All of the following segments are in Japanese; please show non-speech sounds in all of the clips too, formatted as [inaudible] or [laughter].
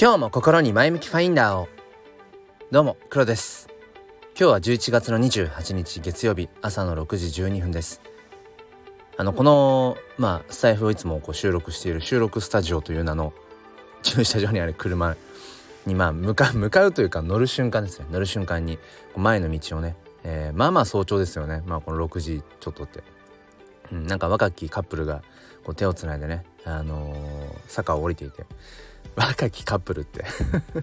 今日も心に前向きファインダーを。どうも黒です。今日は11月の28日月曜日朝の6時12分です。あのこのまあスタイフをいつもこう収録している収録スタジオという名の駐車場にある車にまあ向か向かうというか乗る瞬間ですね。乗る瞬間に前の道をね、えー、まあまあ早朝ですよね。まあこの6時ちょっとって、うん、なんか若きカップルがこう手をつないでねあのー、坂を降りていて。若きカップルって。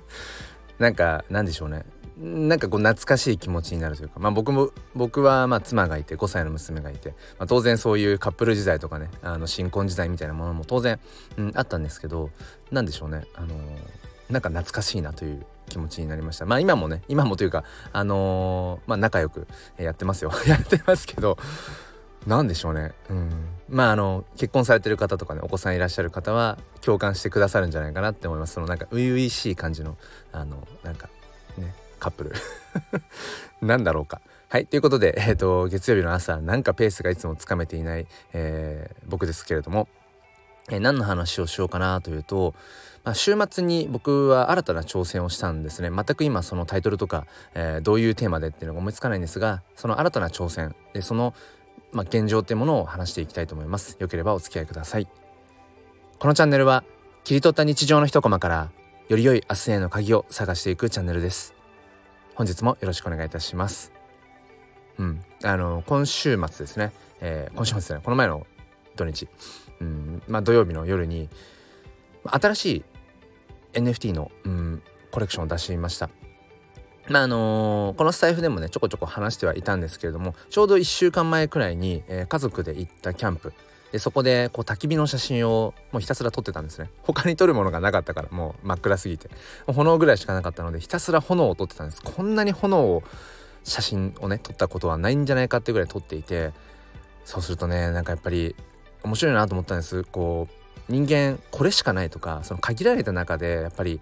[laughs] なんかなんでしょうね。なんかこう懐かしい気持ちになるというか。まあ僕も僕はま妻がいて5歳の娘がいて、まあ、当然そういうカップル時代とかねあの新婚時代みたいなものも当然、うん、あったんですけど何でしょうね。あのー、なんか懐かしいなという気持ちになりました。まあ今もね今もというかあのー、まあ仲良くやってますよ。[laughs] やってますけど何でしょうね。うん。まああの結婚されてる方とかねお子さんいらっしゃる方は共感してくださるんじゃないかなって思います。そのなんか初々しい感じのあのなんかねカップル。[laughs] なんだろうか。はい。ということで、えーと、月曜日の朝なんかペースがいつもつかめていない、えー、僕ですけれども、えー、何の話をしようかなというと、まあ、週末に僕は新たな挑戦をしたんですね。全く今そのタイトルとか、えー、どういうテーマでっていうのが思いつかないんですがその新たな挑戦。でそのまあ、現状っていうものを話していきたいと思います。よければお付き合いください。このチャンネルは切り取った日常の一コマからより良い明日への鍵を探していくチャンネルです。本日もよろしくお願いいたします。うん、あの今週末ですね、えー、今週末ですねこの前の土日、うんまあ、土曜日の夜に新しい NFT の、うん、コレクションを出しました。まああのー、このスタイフでもねちょこちょこ話してはいたんですけれどもちょうど1週間前くらいに、えー、家族で行ったキャンプ。でそこでこう焚き火の写真をもうひたすら撮ってたんですね。他に撮るものがなかったからもう真っ暗すぎて。炎ぐらいしかなかったのでひたすら炎を撮ってたんです。こんなに炎を写真をね撮ったことはないんじゃないかっていうぐらい撮っていてそうするとねなんかやっぱり面白いなと思ったんです。こう人間これしかないとかその限られた中でやっぱり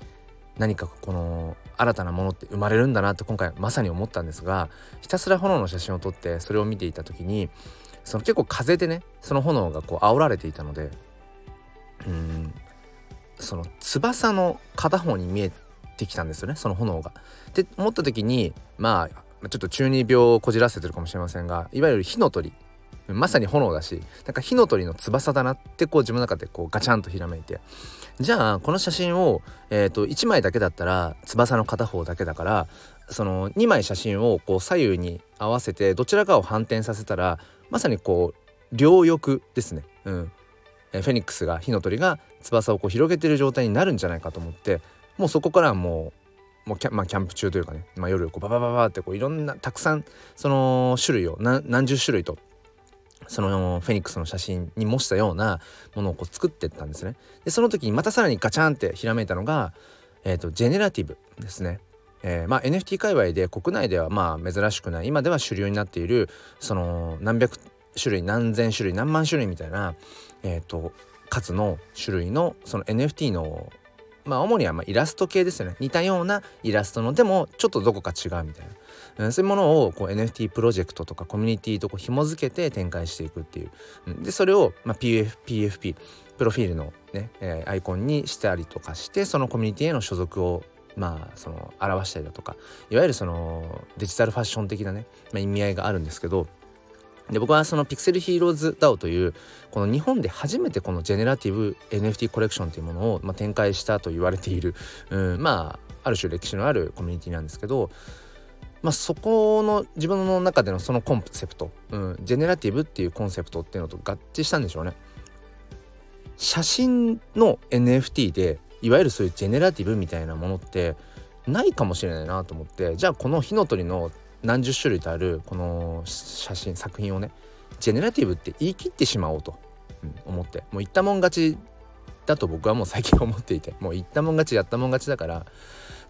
何かこの新たなものって生まれるんだなって今回まさに思ったんですがひたすら炎の写真を撮ってそれを見ていた時にその結構風でねその炎がこう煽られていたのでうんその翼の片方に見えてきたんですよねその炎が。って思った時にまあちょっと中二病をこじらせてるかもしれませんがいわゆる火の鳥まさに炎だしなんか火の鳥の翼だなってこう自分の中でこうガチャンとひらめいてじゃあこの写真を、えーと、1枚だけだったら翼の片方だけだからその2枚写真をこう左右に合わせてどちらかを反転させたらまさにこう両翼ですね。うんえフェニックスが火の鳥が翼をこう広げてる状態になるんじゃないかと思ってもうそこからはもうもうキャ,、まあ、キャンプ中というかね、まあ、夜こうババババってこういろんなたくさんその種類を何十種類とそのフェニックスの写真に模したようなものをこう作ってったんですね。でその時にまたさらにガチャンってひらめいたのが、えーと、ジェネラティブですね。えー、まあ、NFT 界隈で国内ではまあ珍しくない今では主流になっているその何百種類何千種類何万種類みたいな、えーと、数の種類のその NFT のまあ主にはまイラスト系ですよね似たようなイラストのでもちょっとどこか違うみたいなそういうものをこう NFT プロジェクトとかコミュニティとこう紐付けて展開していくっていう。でそれを、まあ、PF PFP プロフィールのね、えー、アイコンにしたりとかしてそのコミュニティへの所属をまあその表したりだとかいわゆるそのデジタルファッション的なね、まあ、意味合いがあるんですけどで僕はそのピクセルヒーローズ DAO というこの日本で初めてこのジェネラティブ NFT コレクションというものを、まあ、展開したと言われている、うん、まあある種歴史のあるコミュニティなんですけどまあ、そこの自分の中でのそのコンセプト、うん、ジェネラティブっていうコンセプトっていうのと合致したんでしょうね。写真の NFT でいわゆるそういうジェネラティブみたいなものってないかもしれないなと思ってじゃあこの火の鳥の何十種類とあるこの写真作品をねジェネラティブって言い切ってしまおうと、うん、思ってもう言ったもん勝ちだと僕はもう最近思っていてもう言ったもん勝ちやったもん勝ちだから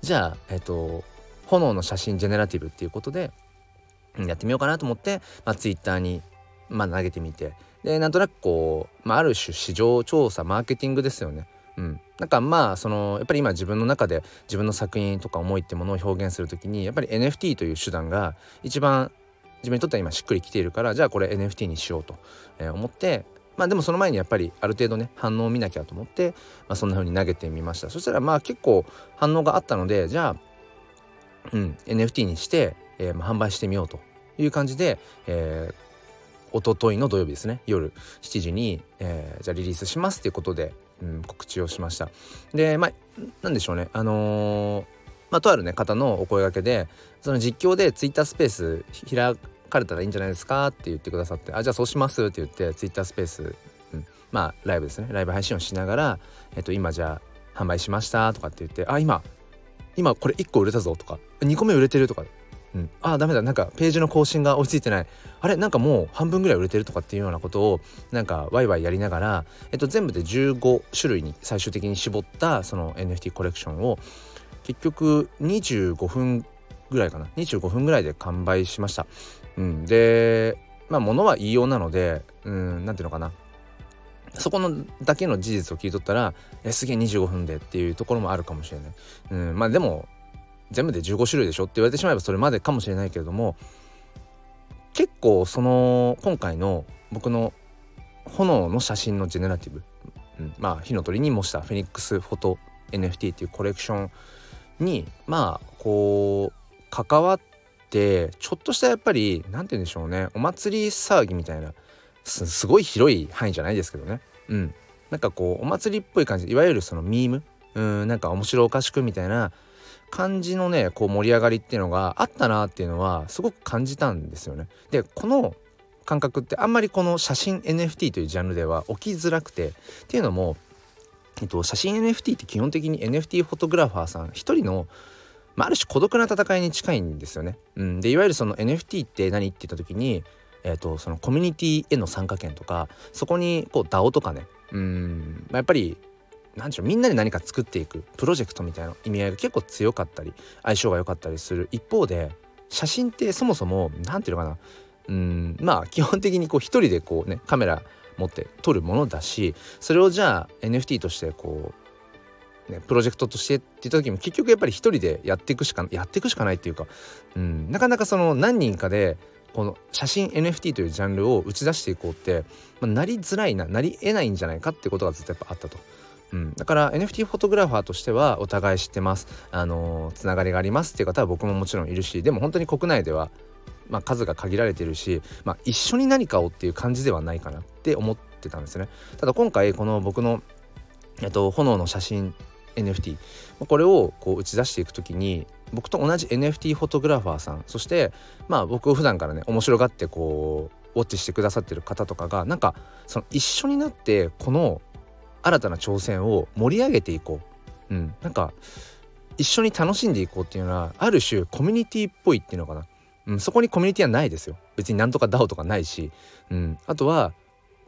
じゃあえっと炎の写真ジェネラティブっていうことでやってみようかなと思って、まあ、ツイッターに、まあ、投げてみて。でなんとなくこう、まあ、ある種市場調査マーケティングですよね。うん、なんかまあそのやっぱり今自分の中で自分の作品とか思いってものを表現する時にやっぱり NFT という手段が一番自分にとっては今しっくりきているからじゃあこれ NFT にしようと思ってまあでもその前にやっぱりある程度ね反応を見なきゃと思って、まあ、そんな風に投げてみました。そしたらまあ結構反応があったのでじゃあ、うん、NFT にして、えー、販売してみようという感じで、えー、一昨日の土曜日ですね。夜7時に、えー、じゃあリリースしますっていうことで、うん、告知をしました。でまあなんでしょうね。あのー、まあ、とあるね方のお声がけでその実況でツイッタースペース開かれたらいいんじゃないですかって言ってくださってあじゃあそうしますって言ってツイッタースペース、うん、まあライブですね。ライブ配信をしながら、えっと、今じゃあ販売しましたとかって言ってあ今今これ1個売れたぞとか2個目売れてるとか。うん、あダメだ。なんかページの更新が追いついてない。あれ？なんかもう半分ぐらい売れてるとかっていうようなことをなんかワイワイやりながら、えっと、全部で15種類に最終的に絞ったその NFT コレクションを結局25分ぐらいかな。25分ぐらいで完売しました。うん、でまあ物は言いようなのでうん何ていうのかな。そこのだけの事実を聞いとったらえすげえ25分でっていうところもあるかもしれない。うん、まあでも全部で15種類でしょって言われてしまえばそれまでかもしれないけれども結構その今回の僕の炎の写真のジェネラティブ、うん、まあ火の鳥に模したフェニックスフォト NFT っていうコレクションにまあこう関わってちょっとしたやっぱり何て言うんでしょうねお祭り騒ぎみたいなすごい広い範囲じゃないですけどね。うん。なんかこうお祭りっぽい感じ。いわゆるそのミーム。うんなんか面白おかしくみたいな感じのねこう盛り上がりっていうのがあったなっていうのはすごく感じたんですよね。でこの感覚ってあんまりこの写真 NFT というジャンルでは起きづらくてっていうのも、えっと、写真 NFT って基本的に NFT フォトグラファーさん一人のまあ、ある種孤独な戦いに近いんですよね。うん、でいわゆるその NFT って何って言った時に、えーと、そのコミュニティへの参加権とかそこにこう DAO とかねうん、まあ、やっぱり何でしょうみんなで何か作っていくプロジェクトみたいな意味合いが結構強かったり相性が良かったりする。一方で写真ってそもそも何て言うのかなうんまあ基本的にこう一人でこうねカメラ持って撮るものだしそれをじゃあ NFT としてこうね、プロジェクトとしてって言った時も結局やっぱり一人でやっていくしかやっていくしかないっていうか、うん、なかなかその何人かでこの写真 NFT というジャンルを打ち出していこうって、まあ、なりづらいななり得ないんじゃないかってことがずっとやっぱあったと。うん、だから NFT フォトグラファーとしてはお互い知ってます。あの、つながりがありますっていう方は僕ももちろんいるしでも本当に国内では、まあ、数が限られてるし、まあ、一緒に何かをっていう感じではないかなって思ってたんですね。ただ今回この僕のえっと、炎の写真 NFT これをこう打ち出していく時に僕と同じ NFT フォトグラファーさんそしてまあ僕を普段からね面白がってこうウォッチしてくださってる方とかがなんかその一緒になってこの新たな挑戦を盛り上げていこう、うん、なんか一緒に楽しんでいこうっていうのはある種コミュニティっぽいっていうのかな、うん、そこにコミュニティはないですよ。別になんとか DAO とかないし、うん、あとは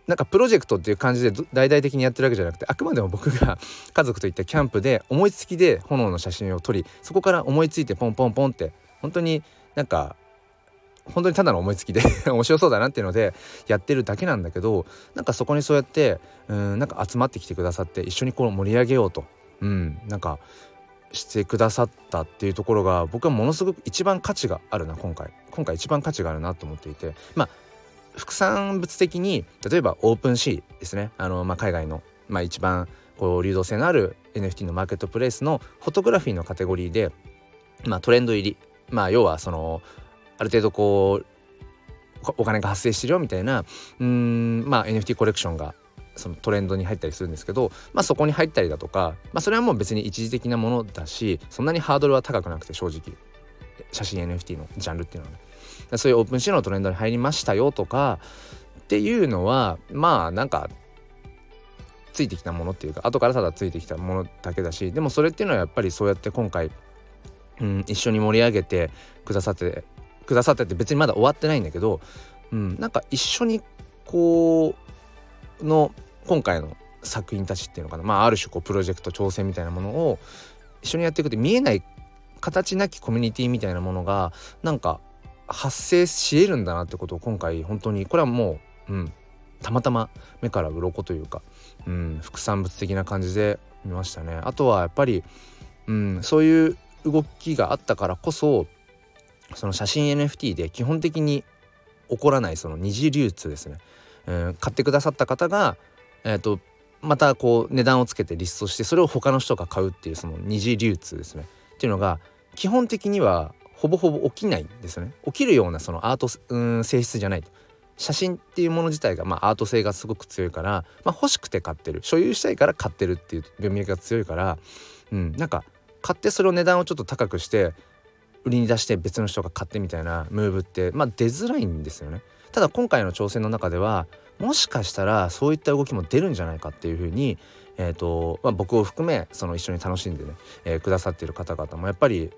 なんかプロジェクトっていう感じで大々的にやってるわけじゃなくてあくまでも僕が [laughs] 家族といったキャンプで思いつきで炎の写真を撮りそこから思いついてポンポンポンって本当になんか本当にただの思いつきで [laughs] 面白そうだなっていうのでやってるだけなんだけどなんかそこにそうやってうんなんか集まってきてくださって一緒にこう盛り上げようとうんなんかしてくださったっていうところが僕はものすごく一番価値があるな今回。今回一番価値があるなと思っていてまあ副産物的に例えばオープンシーですね。あの、まあ、海外の、まあ、一番こう流動性のある NFT のマーケットプレイスのフォトグラフィーのカテゴリーで、まあ、トレンド入り。まあ要はそのある程度こうお金が発生してるよみたいなうんまあ NFT コレクションがそのトレンドに入ったりするんですけど、まあ、そこに入ったりだとか、まあ、それはもう別に一時的なものだしそんなにハードルは高くなくて正直。写真 NFT のジャンルっていうのはね。そういうオープンシーのトレンドに入りましたよとかっていうのはまあなんかついてきたものっていうか後からただついてきたものだけだしでもそれっていうのはやっぱりそうやって今回、うん、一緒に盛り上げてくださってくださってって別にまだ終わってないんだけど、うん、なんか一緒にこうの今回の作品たちっていうのかなまあある種こうプロジェクト挑戦みたいなものを一緒にやっていくって見えない形なきコミュニティみたいなものがなんか発生し得るんだなってことを今回本当にこれはもう、うん、たまたま目から鱗というか、うん、副産物的な感じで見ましたね。あとはやっぱり、うん、そういう動きがあったからこそその写真 NFT で基本的に起こらないその二次流通ですね。うん、買ってくださった方が、えーと、またこう値段をつけてリストしてそれを他の人が買うっていうその二次流通ですねっていうのが基本的にはほぼほぼ起きないんですよね。起きるようなそのアート、うん、性質じゃないと。写真っていうもの自体が、まあ、アート性がすごく強いから、まあ、欲しくて買ってる。所有したいから買ってるっていう文脈が強いから、うん、なんか買ってそれを値段をちょっと高くして売りに出して別の人が買ってみたいなムーブって、まあ、出づらいんですよね。ただ今回の挑戦の中ではもしかしたらそういった動きも出るんじゃないかっていうふうに、えーとまあ、僕を含めその一緒に楽しんでね、えー、くださっている方々もやっぱり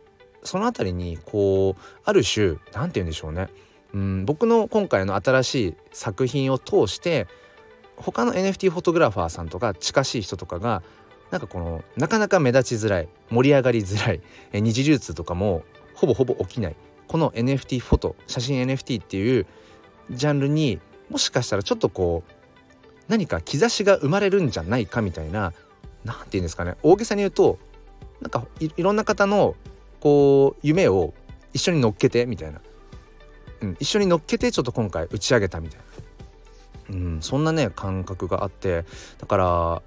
その辺りにこうある種何て言うんでしょうね。うん僕の今回の新しい作品を通して他の NFT フォトグラファーさんとか近しい人とかがなんかこのなかなか目立ちづらい盛り上がりづらい二次流通とかもほぼほぼ起きない。この NFT フォト写真 NFT っていうジャンルにもしかしたらちょっとこう何か兆しが生まれるんじゃないかみたいな何て言うんですかね。大げさに言うとなんかいろんな方のこう夢を一緒に乗っけてみたいな。うん、一緒に乗っけてちょっと今回打ち上げたみたいな、うん、そんなね感覚があって。だから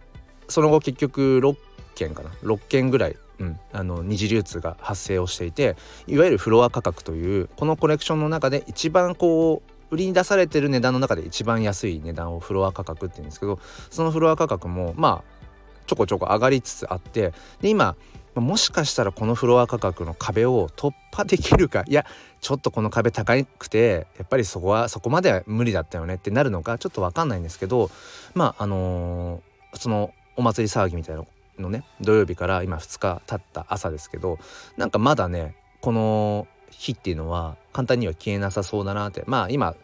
その後結局6件かな。6件ぐらい、うん、あの二次流通が発生をしていていわゆるフロア価格というこのコレクションの中で一番こう売りに出されてる値段の中で一番安い値段をフロア価格って言うんですけどそのフロア価格もまあちょこちょこ上がりつつあってで今もしかしたらこのフロア価格の壁を突破できるか。[laughs] いやちょっとこの壁高くてやっぱりそこはそこまでは無理だったよねってなるのか。ちょっと分かんないんですけどまああのー、そのお祭り騒ぎみたいなのね土曜日から今2日経った朝ですけどなんかまだねこの日っていうのは簡単には消えなさそうだなって。まあ今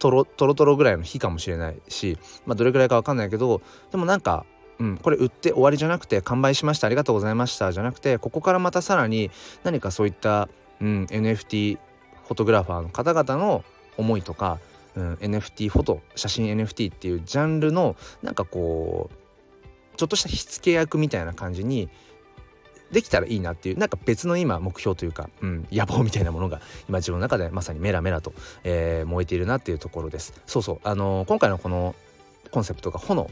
トロトロトロぐらいの日かもしれないし、まあ、どれぐらいか分かんないけどでもなんかうん、これ売って終わりじゃなくて完売しましたありがとうございましたじゃなくてここからまたさらに何かそういった、うん、NFT フォトグラファーの方々の思いとか、うん、NFT フォト写真 NFT っていうジャンルのなんかこうちょっとした火付け役みたいな感じにできたらいいなっていうなんか別の今目標というか、うん、野望みたいなものが今自分の中でまさにメラメラと、えー、燃えているなっていうところです。そうそうあのー、今回のこのコンセプトが炎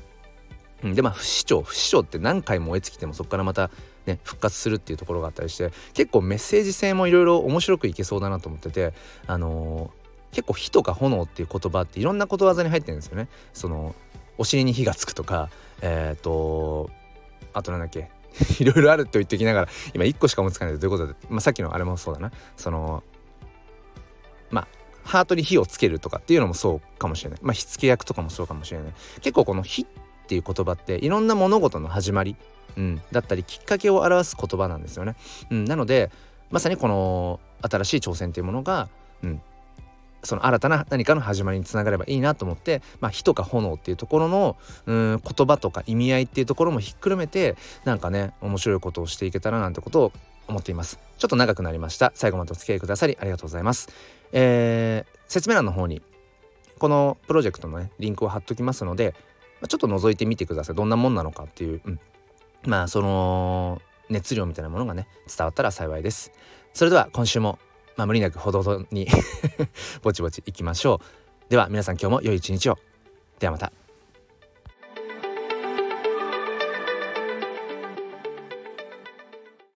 うん、でまあ不死鳥不死鳥って何回燃え尽きてもそこからまたね復活するっていうところがあったりして結構メッセージ性もいろいろ面白くいけそうだなと思っててあのー、結構火とか炎っていう言葉っていろんなことわざに入ってるんですよね。そのお尻に火がつくとかえっ、ー、とあとなんだっけいろいろあると言ってきながら今1個しか思いつかないということで、まあ、さっきのあれもそうだな。そのまあハートに火をつけるとかっていうのもそうかもしれない。まあ火付け役とかもそうかもしれない。結構この火ってっていう言葉っていろんな物事の始まり、うん、だったりきっかけを表す言葉なんですよね。うん、なのでまさにこの新しい挑戦っていうものが、うん、その新たな何かの始まりにつながればいいなと思って、まあ、火とか炎っていうところのうん言葉とか意味合いっていうところもひっくるめてなんかね面白いことをしていけたらなんてことを思っています。ちょっと長くなりました。最後までお付き合いくださりありがとうございます。えー、説明欄の方にこのプロジェクトのねリンクを貼っときますのでちょっと覗いてみてください。どんなもんなのかっていう、うん、まあその熱量みたいなものがね伝わったら幸いです。それでは今週も、まあ、無理なくほどほどに [laughs] ぼちぼちいきましょう。では皆さん今日も良い一日を。ではまた。